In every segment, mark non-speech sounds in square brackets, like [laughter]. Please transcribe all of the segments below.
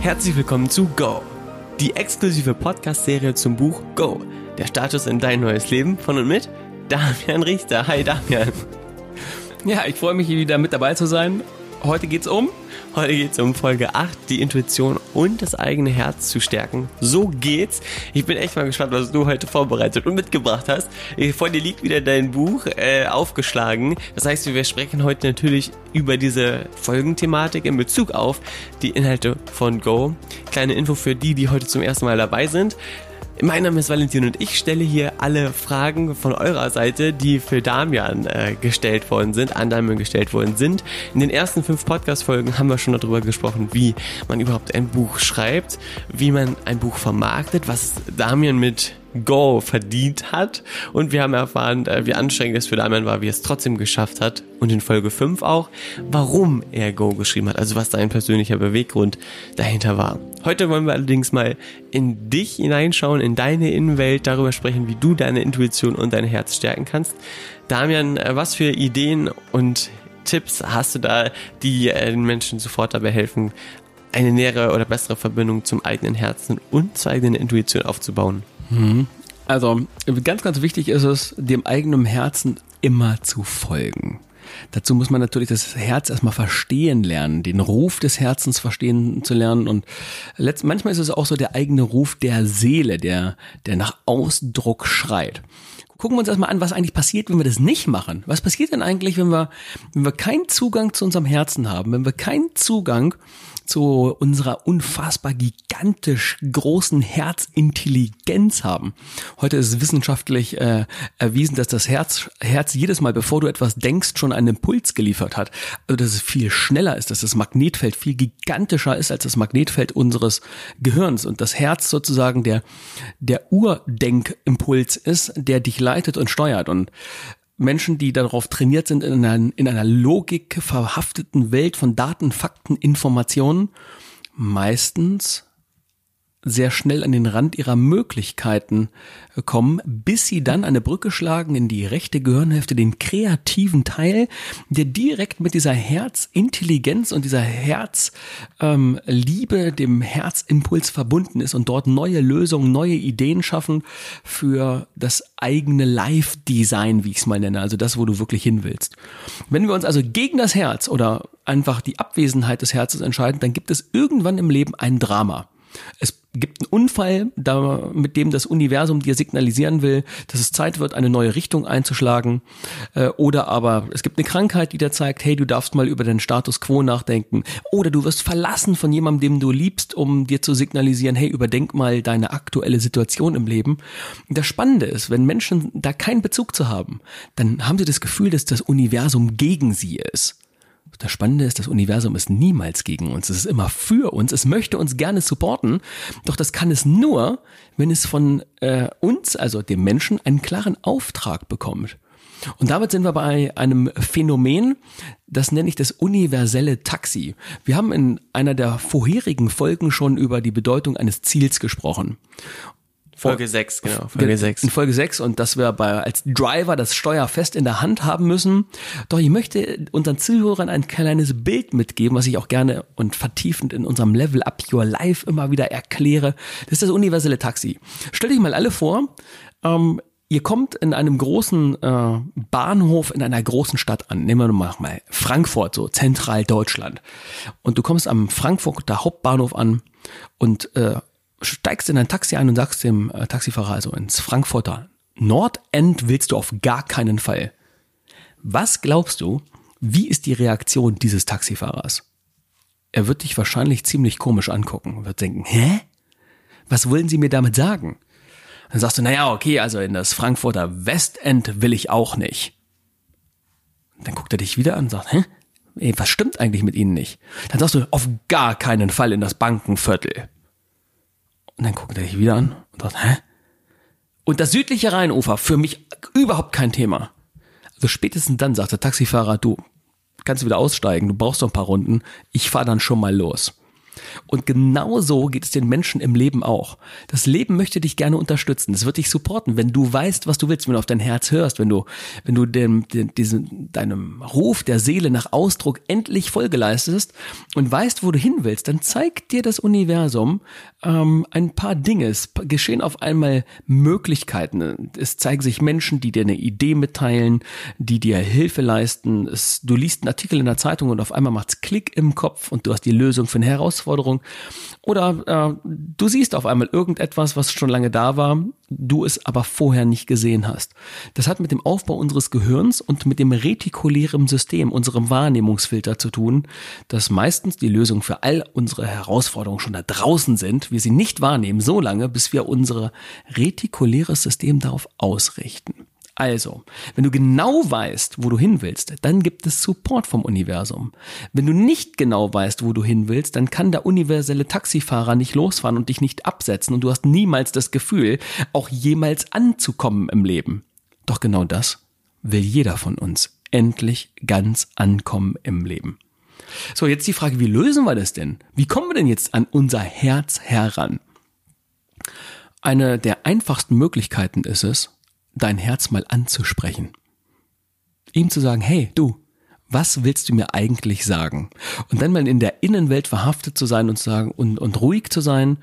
Herzlich willkommen zu Go, die exklusive Podcast-Serie zum Buch Go, der Status in dein neues Leben von und mit Damian Richter. Hi Damian. Ja, ich freue mich wieder mit dabei zu sein. Heute geht's um Heute geht es um Folge 8, die Intuition und das eigene Herz zu stärken. So geht's. Ich bin echt mal gespannt, was du heute vorbereitet und mitgebracht hast. Vor dir liegt wieder dein Buch äh, aufgeschlagen. Das heißt, wir sprechen heute natürlich über diese Folgenthematik in Bezug auf die Inhalte von Go. Kleine Info für die, die heute zum ersten Mal dabei sind. Mein Name ist Valentin und ich stelle hier alle Fragen von eurer Seite, die für Damian äh, gestellt worden sind, an Damian gestellt worden sind. In den ersten fünf Podcast-Folgen haben wir schon darüber gesprochen, wie man überhaupt ein Buch schreibt, wie man ein Buch vermarktet, was Damian mit Go verdient hat. Und wir haben erfahren, äh, wie anstrengend es für Damian war, wie er es trotzdem geschafft hat. Und in Folge 5 auch, warum er Go geschrieben hat. Also was sein persönlicher Beweggrund dahinter war. Heute wollen wir allerdings mal in dich hineinschauen, in deine Innenwelt, darüber sprechen, wie du deine Intuition und dein Herz stärken kannst. Damian, äh, was für Ideen und Tipps hast du da, die äh, den Menschen sofort dabei helfen, eine nähere oder bessere Verbindung zum eigenen Herzen und zur eigenen Intuition aufzubauen? Mhm. Also ganz, ganz wichtig ist es, dem eigenen Herzen immer zu folgen. Dazu muss man natürlich das Herz erstmal verstehen lernen, den Ruf des Herzens verstehen zu lernen. Und letzt, manchmal ist es auch so der eigene Ruf der Seele, der, der nach Ausdruck schreit. Gucken wir uns erstmal an, was eigentlich passiert, wenn wir das nicht machen. Was passiert denn eigentlich, wenn wir, wenn wir keinen Zugang zu unserem Herzen haben, wenn wir keinen Zugang zu unserer unfassbar gigantisch großen Herzintelligenz haben. Heute ist wissenschaftlich äh, erwiesen, dass das Herz, Herz jedes Mal, bevor du etwas denkst, schon einen Impuls geliefert hat. Also dass es viel schneller ist, dass das Magnetfeld viel gigantischer ist als das Magnetfeld unseres Gehirns und das Herz sozusagen der der Urdenkimpuls ist, der dich leitet und steuert. Und Menschen, die darauf trainiert sind, in einer, in einer Logik verhafteten Welt von Daten, Fakten, Informationen, meistens sehr schnell an den Rand ihrer Möglichkeiten kommen, bis sie dann eine Brücke schlagen in die rechte Gehirnhälfte, den kreativen Teil, der direkt mit dieser Herzintelligenz und dieser Herzliebe, ähm, dem Herzimpuls verbunden ist und dort neue Lösungen, neue Ideen schaffen für das eigene Live-Design, wie ich es mal nenne, also das, wo du wirklich hin willst. Wenn wir uns also gegen das Herz oder einfach die Abwesenheit des Herzens entscheiden, dann gibt es irgendwann im Leben ein Drama. Es gibt einen Unfall, da, mit dem das Universum dir signalisieren will, dass es Zeit wird, eine neue Richtung einzuschlagen. Äh, oder aber es gibt eine Krankheit, die dir zeigt, hey, du darfst mal über deinen Status quo nachdenken. Oder du wirst verlassen von jemandem, dem du liebst, um dir zu signalisieren, hey, überdenk mal deine aktuelle Situation im Leben. das Spannende ist, wenn Menschen da keinen Bezug zu haben, dann haben sie das Gefühl, dass das Universum gegen sie ist. Das Spannende ist, das Universum ist niemals gegen uns. Es ist immer für uns. Es möchte uns gerne supporten. Doch das kann es nur, wenn es von äh, uns, also dem Menschen, einen klaren Auftrag bekommt. Und damit sind wir bei einem Phänomen, das nenne ich das universelle Taxi. Wir haben in einer der vorherigen Folgen schon über die Bedeutung eines Ziels gesprochen. Folge 6, genau. Folge 6. In Folge 6 und dass wir bei, als Driver das Steuer fest in der Hand haben müssen. Doch ich möchte unseren Zuhörern ein kleines Bild mitgeben, was ich auch gerne und vertiefend in unserem Level Up Your Life immer wieder erkläre. Das ist das universelle Taxi. Stell dich mal alle vor, ähm, Ihr kommt in einem großen äh, Bahnhof in einer großen Stadt an. Nehmen wir mal Frankfurt, so zentral Deutschland. Und du kommst am Frankfurter Hauptbahnhof an und äh, steigst in ein Taxi ein und sagst dem äh, Taxifahrer, also ins Frankfurter Nordend willst du auf gar keinen Fall. Was glaubst du, wie ist die Reaktion dieses Taxifahrers? Er wird dich wahrscheinlich ziemlich komisch angucken, wird denken, hä? Was wollen Sie mir damit sagen? Dann sagst du, naja, okay, also in das Frankfurter Westend will ich auch nicht. Dann guckt er dich wieder an und sagt, hä? Ey, was stimmt eigentlich mit Ihnen nicht? Dann sagst du, auf gar keinen Fall in das Bankenviertel. Und dann guckt er dich wieder an und sagt, hä? Und das südliche Rheinufer, für mich überhaupt kein Thema. Also spätestens dann sagt der Taxifahrer, du kannst wieder aussteigen, du brauchst noch ein paar Runden, ich fahre dann schon mal los. Und genau so geht es den Menschen im Leben auch. Das Leben möchte dich gerne unterstützen. Es wird dich supporten, wenn du weißt, was du willst, wenn du auf dein Herz hörst, wenn du, wenn du dem, dem, diesen, deinem Ruf der Seele nach Ausdruck endlich Folge leistest und weißt, wo du hin willst, dann zeigt dir das Universum ähm, ein paar Dinge. Es geschehen auf einmal Möglichkeiten. Es zeigen sich Menschen, die dir eine Idee mitteilen, die dir Hilfe leisten. Es, du liest einen Artikel in der Zeitung und auf einmal macht's Klick im Kopf und du hast die Lösung für eine Herausforderung. Oder äh, du siehst auf einmal irgendetwas, was schon lange da war, du es aber vorher nicht gesehen hast. Das hat mit dem Aufbau unseres Gehirns und mit dem retikulären System, unserem Wahrnehmungsfilter zu tun, dass meistens die Lösung für all unsere Herausforderungen schon da draußen sind, wir sie nicht wahrnehmen, so lange, bis wir unser retikuläres System darauf ausrichten. Also, wenn du genau weißt, wo du hin willst, dann gibt es Support vom Universum. Wenn du nicht genau weißt, wo du hin willst, dann kann der universelle Taxifahrer nicht losfahren und dich nicht absetzen und du hast niemals das Gefühl, auch jemals anzukommen im Leben. Doch genau das will jeder von uns. Endlich ganz ankommen im Leben. So, jetzt die Frage, wie lösen wir das denn? Wie kommen wir denn jetzt an unser Herz heran? Eine der einfachsten Möglichkeiten ist es, dein Herz mal anzusprechen. Ihm zu sagen, hey, du, was willst du mir eigentlich sagen? Und dann mal in der Innenwelt verhaftet zu sein und zu sagen und, und ruhig zu sein,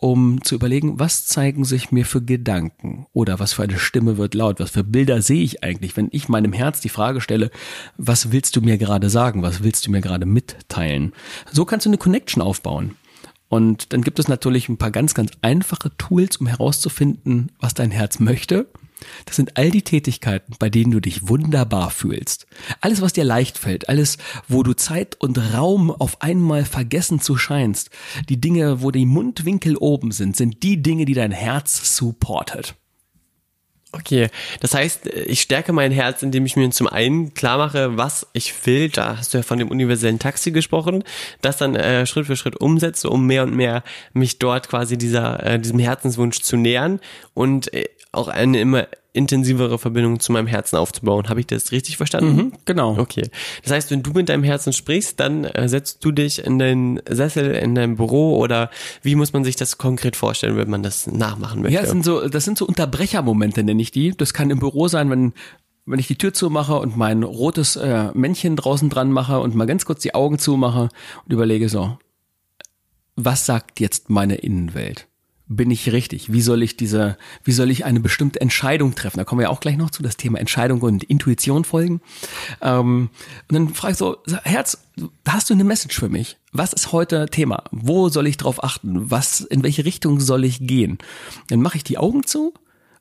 um zu überlegen, was zeigen sich mir für Gedanken oder was für eine Stimme wird laut, was für Bilder sehe ich eigentlich, wenn ich meinem Herz die Frage stelle, was willst du mir gerade sagen, was willst du mir gerade mitteilen? So kannst du eine Connection aufbauen. Und dann gibt es natürlich ein paar ganz, ganz einfache Tools, um herauszufinden, was dein Herz möchte das sind all die Tätigkeiten, bei denen du dich wunderbar fühlst. Alles, was dir leicht fällt, alles, wo du Zeit und Raum auf einmal vergessen zu scheinst. Die Dinge, wo die Mundwinkel oben sind, sind die Dinge, die dein Herz supportet. Okay, das heißt, ich stärke mein Herz, indem ich mir zum einen klar mache, was ich will. Da hast du ja von dem universellen Taxi gesprochen, das dann äh, Schritt für Schritt umsetze, um mehr und mehr mich dort quasi dieser äh, diesem Herzenswunsch zu nähern und äh, auch eine immer intensivere Verbindung zu meinem Herzen aufzubauen. Habe ich das richtig verstanden? Mhm, genau. Okay. Das heißt, wenn du mit deinem Herzen sprichst, dann äh, setzt du dich in deinen Sessel, in deinem Büro oder wie muss man sich das konkret vorstellen, wenn man das nachmachen möchte? Ja, das sind so, das sind so Unterbrechermomente, nenne ich die. Das kann im Büro sein, wenn wenn ich die Tür zumache und mein rotes äh, Männchen draußen dran mache und mal ganz kurz die Augen zumache und überlege so, was sagt jetzt meine Innenwelt? Bin ich richtig? Wie soll ich diese, wie soll ich eine bestimmte Entscheidung treffen? Da kommen wir ja auch gleich noch zu, das Thema Entscheidung und Intuition folgen. Ähm, und dann frage ich so, Herz, hast du eine Message für mich? Was ist heute Thema? Wo soll ich drauf achten? Was, in welche Richtung soll ich gehen? Dann mache ich die Augen zu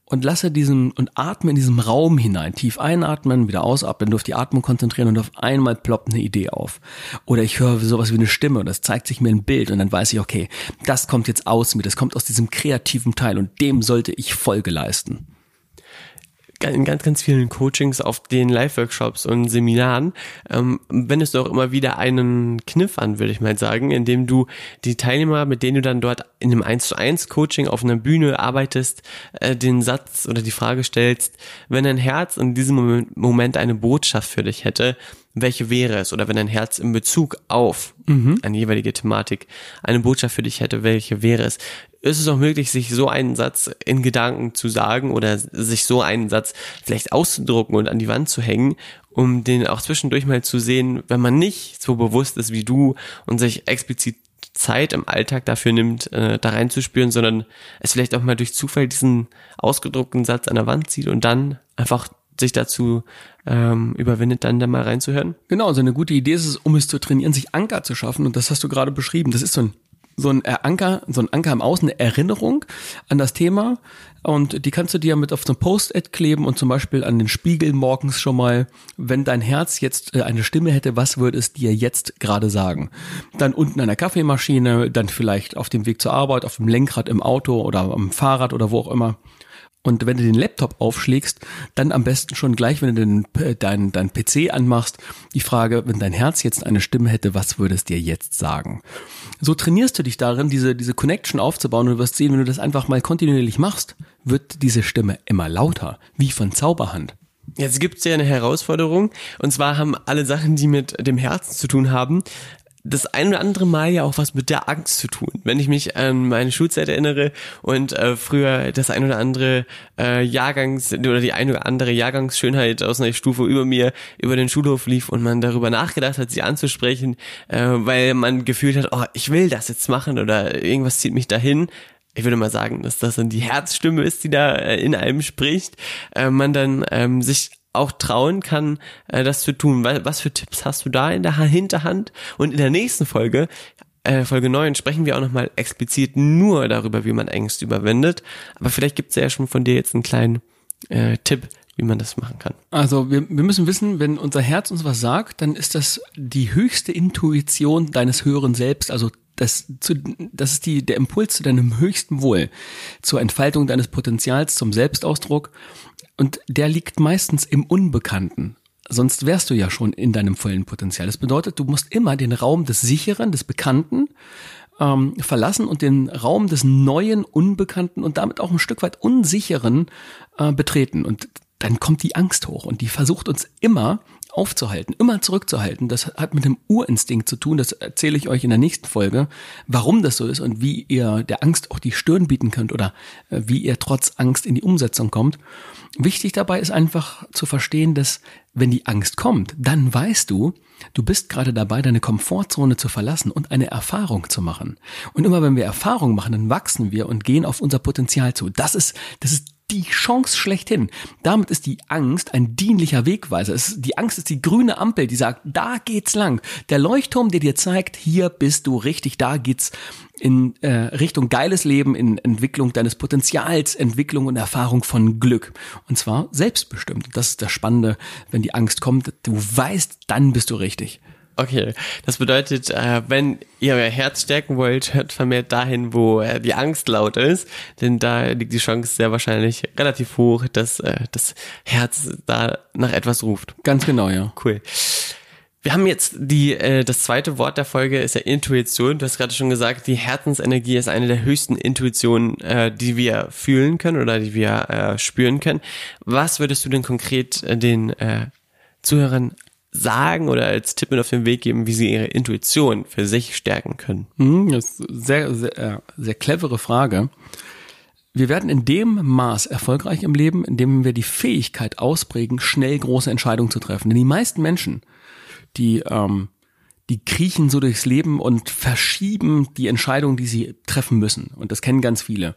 und lasse diesen und atme in diesem Raum hinein. Tief einatmen, wieder ausatmen, nur auf die Atmung konzentrieren und auf einmal ploppt eine Idee auf. Oder ich höre sowas wie eine Stimme und das zeigt sich mir ein Bild und dann weiß ich, okay, das kommt jetzt aus mir, das kommt aus diesem kreativen Teil und dem sollte ich Folge leisten in ganz, ganz vielen Coachings, auf den Live-Workshops und Seminaren, ähm, wendest du auch immer wieder einen Kniff an, würde ich mal sagen, indem du die Teilnehmer, mit denen du dann dort in einem 1 zu 1 Coaching auf einer Bühne arbeitest, äh, den Satz oder die Frage stellst, wenn dein Herz in diesem Moment eine Botschaft für dich hätte, welche wäre es? Oder wenn dein Herz in Bezug auf mhm. eine jeweilige Thematik eine Botschaft für dich hätte, welche wäre es? Ist es auch möglich, sich so einen Satz in Gedanken zu sagen oder sich so einen Satz vielleicht auszudrucken und an die Wand zu hängen, um den auch zwischendurch mal zu sehen, wenn man nicht so bewusst ist wie du und sich explizit Zeit im Alltag dafür nimmt, äh, da reinzuspüren, sondern es vielleicht auch mal durch Zufall diesen ausgedruckten Satz an der Wand zieht und dann einfach sich dazu ähm, überwindet, dann da mal reinzuhören. Genau, so also eine gute Idee ist es, um es zu trainieren, sich Anker zu schaffen. Und das hast du gerade beschrieben. Das ist so ein so ein Anker, so ein Anker im Außen, eine Erinnerung an das Thema. Und die kannst du dir mit auf so ein Post-it kleben und zum Beispiel an den Spiegel morgens schon mal, wenn dein Herz jetzt äh, eine Stimme hätte, was würde es dir jetzt gerade sagen? Dann unten an der Kaffeemaschine, dann vielleicht auf dem Weg zur Arbeit, auf dem Lenkrad im Auto oder am Fahrrad oder wo auch immer. Und wenn du den Laptop aufschlägst, dann am besten schon gleich, wenn du den, äh, dein, dein PC anmachst, die Frage, wenn dein Herz jetzt eine Stimme hätte, was würde es dir jetzt sagen? So trainierst du dich darin, diese, diese Connection aufzubauen und du wirst sehen, wenn du das einfach mal kontinuierlich machst, wird diese Stimme immer lauter, wie von Zauberhand. Jetzt gibt es ja eine Herausforderung und zwar haben alle Sachen, die mit dem Herzen zu tun haben, das ein oder andere Mal ja auch was mit der Angst zu tun. Wenn ich mich an meine Schulzeit erinnere und äh, früher das ein oder andere äh, Jahrgangs oder die ein oder andere Jahrgangsschönheit aus einer Stufe über mir über den Schulhof lief und man darüber nachgedacht hat, sie anzusprechen, äh, weil man gefühlt hat, oh, ich will das jetzt machen oder irgendwas zieht mich dahin, ich würde mal sagen, dass das dann die Herzstimme ist, die da äh, in einem spricht, äh, man dann ähm, sich auch trauen kann, äh, das zu tun. Was für Tipps hast du da in der Hinterhand? Und in der nächsten Folge, äh, Folge 9, sprechen wir auch nochmal explizit nur darüber, wie man Ängste überwindet. Aber vielleicht gibt's ja schon von dir jetzt einen kleinen äh, Tipp, wie man das machen kann. Also wir, wir müssen wissen, wenn unser Herz uns was sagt, dann ist das die höchste Intuition deines höheren Selbst, also das, zu, das ist die, der Impuls zu deinem höchsten Wohl, zur Entfaltung deines Potenzials, zum Selbstausdruck. Und der liegt meistens im Unbekannten. Sonst wärst du ja schon in deinem vollen Potenzial. Das bedeutet, du musst immer den Raum des Sicheren, des Bekannten ähm, verlassen und den Raum des Neuen, Unbekannten und damit auch ein Stück weit Unsicheren äh, betreten. Und dann kommt die Angst hoch und die versucht uns immer aufzuhalten, immer zurückzuhalten. Das hat mit dem Urinstinkt zu tun. Das erzähle ich euch in der nächsten Folge, warum das so ist und wie ihr der Angst auch die Stirn bieten könnt oder äh, wie ihr trotz Angst in die Umsetzung kommt. Wichtig dabei ist einfach zu verstehen, dass wenn die Angst kommt, dann weißt du, du bist gerade dabei, deine Komfortzone zu verlassen und eine Erfahrung zu machen. Und immer wenn wir Erfahrung machen, dann wachsen wir und gehen auf unser Potenzial zu. Das ist, das ist die Chance schlechthin. Damit ist die Angst ein dienlicher Wegweiser. Es, die Angst ist die grüne Ampel, die sagt, da geht's lang. Der Leuchtturm, der dir zeigt, hier bist du richtig, da geht's in äh, Richtung geiles Leben, in Entwicklung deines Potenzials, Entwicklung und Erfahrung von Glück. Und zwar selbstbestimmt. Das ist das Spannende, wenn die Angst kommt. Du weißt, dann bist du richtig. Okay, das bedeutet, äh, wenn ihr euer Herz stärken wollt, hört vermehrt dahin, wo äh, die Angst laut ist, denn da liegt die Chance sehr wahrscheinlich relativ hoch, dass äh, das Herz da nach etwas ruft. Ganz genau, ja. Cool. Wir haben jetzt die, äh, das zweite Wort der Folge ist ja Intuition. Du hast gerade schon gesagt, die Herzensenergie ist eine der höchsten Intuitionen, äh, die wir fühlen können oder die wir äh, spüren können. Was würdest du denn konkret äh, den äh, Zuhörern sagen oder als Tipp mit auf den Weg geben, wie sie ihre Intuition für sich stärken können? Hm, das ist sehr, sehr, äh, sehr clevere Frage. Wir werden in dem Maß erfolgreich im Leben, in dem wir die Fähigkeit ausprägen, schnell große Entscheidungen zu treffen. Denn die meisten Menschen, die, ähm, die kriechen so durchs Leben und verschieben die Entscheidungen, die sie treffen müssen. Und das kennen ganz viele.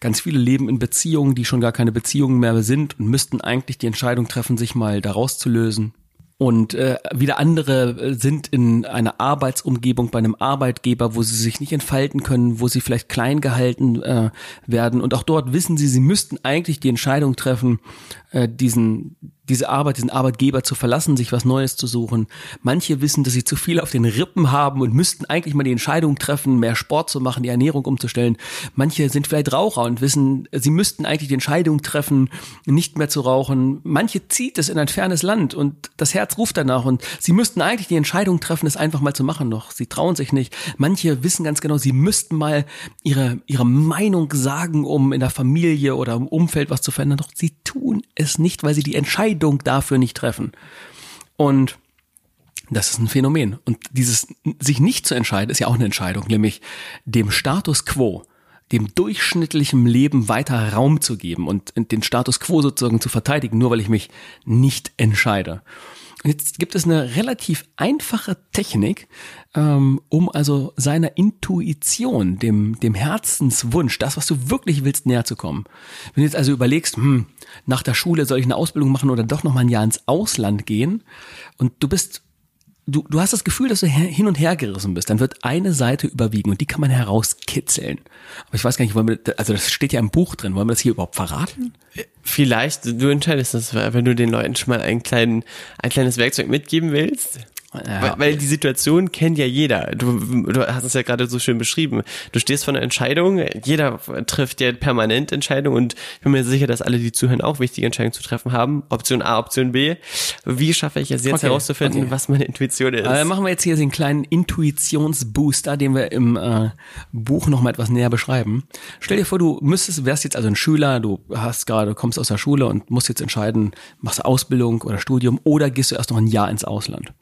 Ganz viele leben in Beziehungen, die schon gar keine Beziehungen mehr sind und müssten eigentlich die Entscheidung treffen, sich mal daraus zu lösen. Und äh, wieder andere äh, sind in einer Arbeitsumgebung bei einem Arbeitgeber, wo sie sich nicht entfalten können, wo sie vielleicht klein gehalten äh, werden. Und auch dort wissen sie, sie müssten eigentlich die Entscheidung treffen, äh, diesen diese Arbeit, diesen Arbeitgeber zu verlassen, sich was Neues zu suchen. Manche wissen, dass sie zu viel auf den Rippen haben und müssten eigentlich mal die Entscheidung treffen, mehr Sport zu machen, die Ernährung umzustellen. Manche sind vielleicht Raucher und wissen, sie müssten eigentlich die Entscheidung treffen, nicht mehr zu rauchen. Manche zieht es in ein fernes Land und das Herz ruft danach und sie müssten eigentlich die Entscheidung treffen, es einfach mal zu machen noch. Sie trauen sich nicht. Manche wissen ganz genau, sie müssten mal ihre, ihre Meinung sagen, um in der Familie oder im Umfeld was zu verändern. Doch sie tun es nicht, weil sie die Entscheidung dafür nicht treffen. Und das ist ein Phänomen. Und dieses sich nicht zu entscheiden ist ja auch eine Entscheidung, nämlich dem Status quo, dem durchschnittlichen Leben weiter Raum zu geben und den Status quo sozusagen zu verteidigen, nur weil ich mich nicht entscheide. Jetzt gibt es eine relativ einfache Technik, ähm, um also seiner Intuition, dem, dem Herzenswunsch, das, was du wirklich willst, näher zu kommen. Wenn du jetzt also überlegst, hm, nach der Schule soll ich eine Ausbildung machen oder doch noch mal ein Jahr ins Ausland gehen und du bist du, du hast das Gefühl, dass du hin und her gerissen bist, dann wird eine Seite überwiegen und die kann man herauskitzeln. Aber ich weiß gar nicht, wollen wir, also das steht ja im Buch drin, wollen wir das hier überhaupt verraten? Vielleicht, du entscheidest das, wenn du den Leuten schon mal einen kleinen, ein kleines Werkzeug mitgeben willst. Ja. Weil, weil die Situation kennt ja jeder. Du, du hast es ja gerade so schön beschrieben. Du stehst vor einer Entscheidung, jeder trifft ja permanent Entscheidungen und ich bin mir sicher, dass alle, die zuhören, auch wichtige Entscheidungen zu treffen haben. Option A, Option B. Wie schaffe ich es jetzt okay. herauszufinden, okay. was meine Intuition ist? Äh, machen wir jetzt hier den kleinen Intuitionsbooster, den wir im äh, Buch noch mal etwas näher beschreiben. Stell dir vor, du müsstest, wärst jetzt also ein Schüler, du hast gerade, kommst aus der Schule und musst jetzt entscheiden, machst du Ausbildung oder Studium oder gehst du erst noch ein Jahr ins Ausland.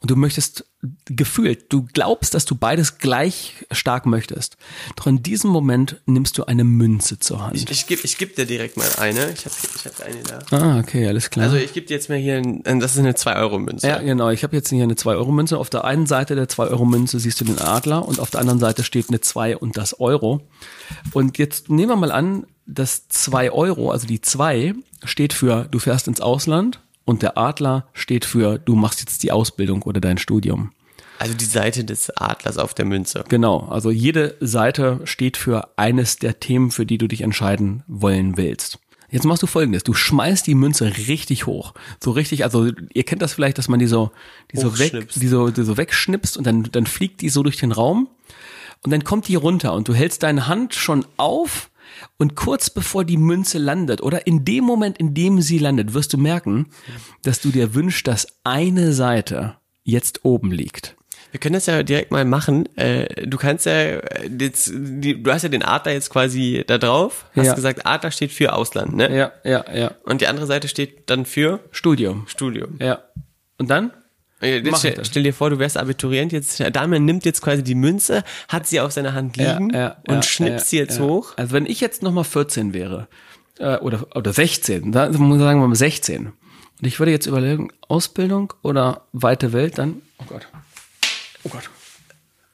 Und du möchtest gefühlt, du glaubst, dass du beides gleich stark möchtest. Doch in diesem Moment nimmst du eine Münze zur Hand. Ich, ich gebe ich geb dir direkt mal eine. Ich habe ich hab eine da. ah, okay, alles klar. Also ich gebe dir jetzt mal hier, ein, das ist eine 2-Euro-Münze. ja, genau. Ich habe jetzt hier eine 2-Euro-Münze. Auf der einen Seite der 2-Euro-Münze siehst du den Adler und auf der anderen Seite steht eine 2 und das Euro. Und jetzt nehmen wir mal an, dass 2 Euro, also die 2, steht für du fährst ins Ausland und der Adler steht für du machst jetzt die Ausbildung oder dein Studium. Also die Seite des Adlers auf der Münze. Genau, also jede Seite steht für eines der Themen, für die du dich entscheiden wollen willst. Jetzt machst du folgendes, du schmeißt die Münze richtig hoch. So richtig, also ihr kennt das vielleicht, dass man die so, die so, weg, die so, die so wegschnipst und dann, dann fliegt die so durch den Raum und dann kommt die runter und du hältst deine Hand schon auf und kurz bevor die Münze landet oder in dem Moment, in dem sie landet, wirst du merken, dass du dir wünschst, dass eine Seite jetzt oben liegt. Wir können das ja direkt mal machen. Äh, Du kannst ja äh, jetzt, du hast ja den Adler jetzt quasi da drauf. Hast Ja. gesagt, Adler steht für Ausland, ne? Ja, ja, ja. Und die andere Seite steht dann für Studium. Studium. Ja. Und dann? Ich stell, stell dir vor, du wärst Abiturient jetzt. Damian nimmt jetzt quasi die Münze, hat sie auf seiner Hand liegen und schnippst sie jetzt ja. hoch. Also wenn ich jetzt nochmal 14 wäre, äh, oder, oder 16, da muss ich sagen wir mal 16, und ich würde jetzt überlegen, Ausbildung oder weite Welt, dann, oh Gott, oh Gott.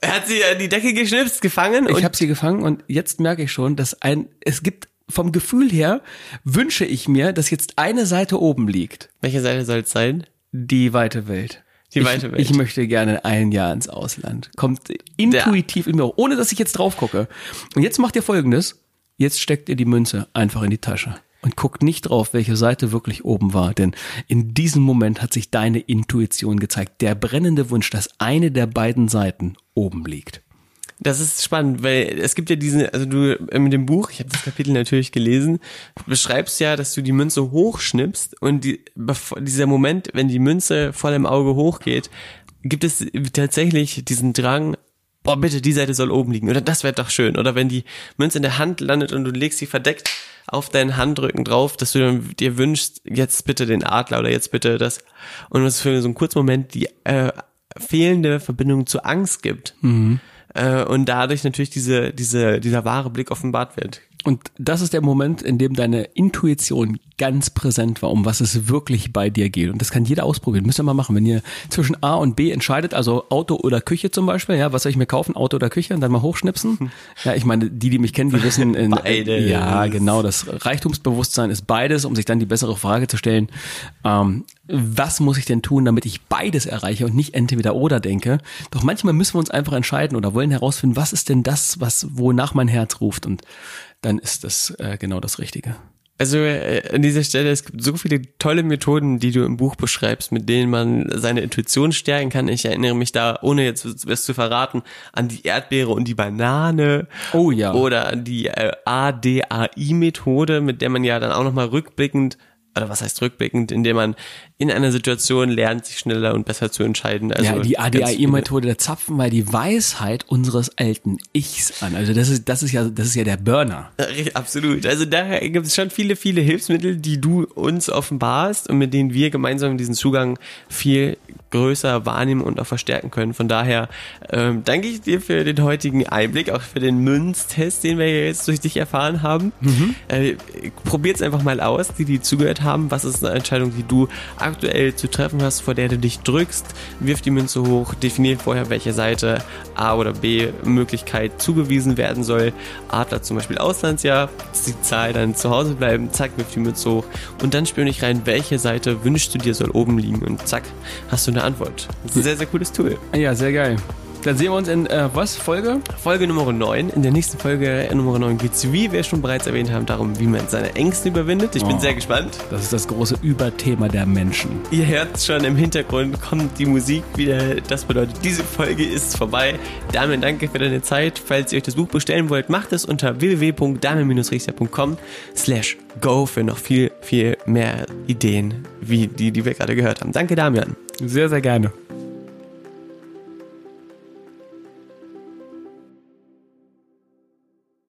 Er hat sie an die Decke geschnipst, gefangen Ich habe sie gefangen und jetzt merke ich schon, dass ein, es gibt, vom Gefühl her wünsche ich mir, dass jetzt eine Seite oben liegt, welche Seite soll es sein? die weite Welt. Die ich, weite Welt. Ich möchte gerne ein Jahr ins Ausland. Kommt intuitiv in mir hoch, ohne dass ich jetzt drauf gucke. Und jetzt macht ihr folgendes. Jetzt steckt ihr die Münze einfach in die Tasche und guckt nicht drauf, welche Seite wirklich oben war. Denn in diesem Moment hat sich deine Intuition gezeigt. Der brennende Wunsch, dass eine der beiden Seiten oben liegt. Das ist spannend, weil es gibt ja diesen, also du äh, mit dem Buch, ich habe das Kapitel natürlich gelesen, beschreibst ja, dass du die Münze hochschnippst und die, dieser Moment, wenn die Münze voll im Auge hochgeht, gibt es tatsächlich diesen Drang, boah, bitte, die Seite soll oben liegen. Oder das wäre doch schön. Oder wenn die Münze in der Hand landet und du legst sie verdeckt auf deinen Handrücken drauf, dass du dir wünschst, jetzt bitte den Adler oder jetzt bitte das. Und es für so einen kurzen Moment die äh, fehlende Verbindung zur Angst gibt. Äh, und dadurch natürlich diese, diese, dieser wahre Blick offenbart wird. Und das ist der Moment, in dem deine Intuition ganz präsent war, um was es wirklich bei dir geht. Und das kann jeder ausprobieren. Müsst ihr mal machen. Wenn ihr zwischen A und B entscheidet, also Auto oder Küche zum Beispiel, ja, was soll ich mir kaufen? Auto oder Küche? Und dann mal hochschnipsen. [laughs] Ja, ich meine, die, die mich kennen, die wissen, in, Beides. ja, genau, das Reichtumsbewusstsein ist beides, um sich dann die bessere Frage zu stellen, ähm, was muss ich denn tun, damit ich beides erreiche und nicht entweder oder denke. Doch manchmal müssen wir uns einfach entscheiden oder wollen herausfinden, was ist denn das, was, wonach mein Herz ruft und dann ist das äh, genau das Richtige. Also äh, an dieser Stelle, es gibt so viele tolle Methoden, die du im Buch beschreibst, mit denen man seine Intuition stärken kann. Ich erinnere mich da, ohne jetzt was zu verraten, an die Erdbeere und die Banane. Oh ja. Oder an die äh, ADAI-Methode, mit der man ja dann auch nochmal rückblickend, oder was heißt rückblickend, indem man in einer Situation lernt, sich schneller und besser zu entscheiden. Also ja, die ADAI-Methode, da zapfen wir die Weisheit unseres alten Ichs an. Also das ist, das ist ja, das ist ja der Burner. Absolut. Also da gibt es schon viele, viele Hilfsmittel, die du uns offenbarst und mit denen wir gemeinsam diesen Zugang viel größer wahrnehmen und auch verstärken können. Von daher ähm, danke ich dir für den heutigen Einblick, auch für den Münztest, den wir jetzt durch dich erfahren haben. Äh, probiert's einfach mal aus, die, die zugehört haben. Was ist eine Entscheidung, die du aktuell zu treffen hast, vor der du dich drückst? Wirf die Münze hoch, definier vorher, welche Seite A oder B Möglichkeit zugewiesen werden soll. Adler zum Beispiel Auslandsjahr, die Zahl dann zu Hause bleiben, zack, wirf die Münze hoch und dann spür nicht rein, welche Seite wünschst du dir soll oben liegen und zack, hast du eine Antwort. Das ist ein sehr, sehr cooles Tool. Ja, sehr geil. Dann sehen wir uns in äh, was Folge? Folge Nummer 9. In der nächsten Folge Nummer 9 geht es, wie wir schon bereits erwähnt haben, darum, wie man seine Ängste überwindet. Ich bin Oh. sehr gespannt. Das ist das große Überthema der Menschen. Ihr hört schon im Hintergrund, kommt die Musik wieder. Das bedeutet, diese Folge ist vorbei. Damian, danke für deine Zeit. Falls ihr euch das Buch bestellen wollt, macht es unter www.damian-richter.com slash go für noch viel, viel mehr Ideen, wie die, die wir gerade gehört haben. Danke, Damian. Sehr, sehr gerne.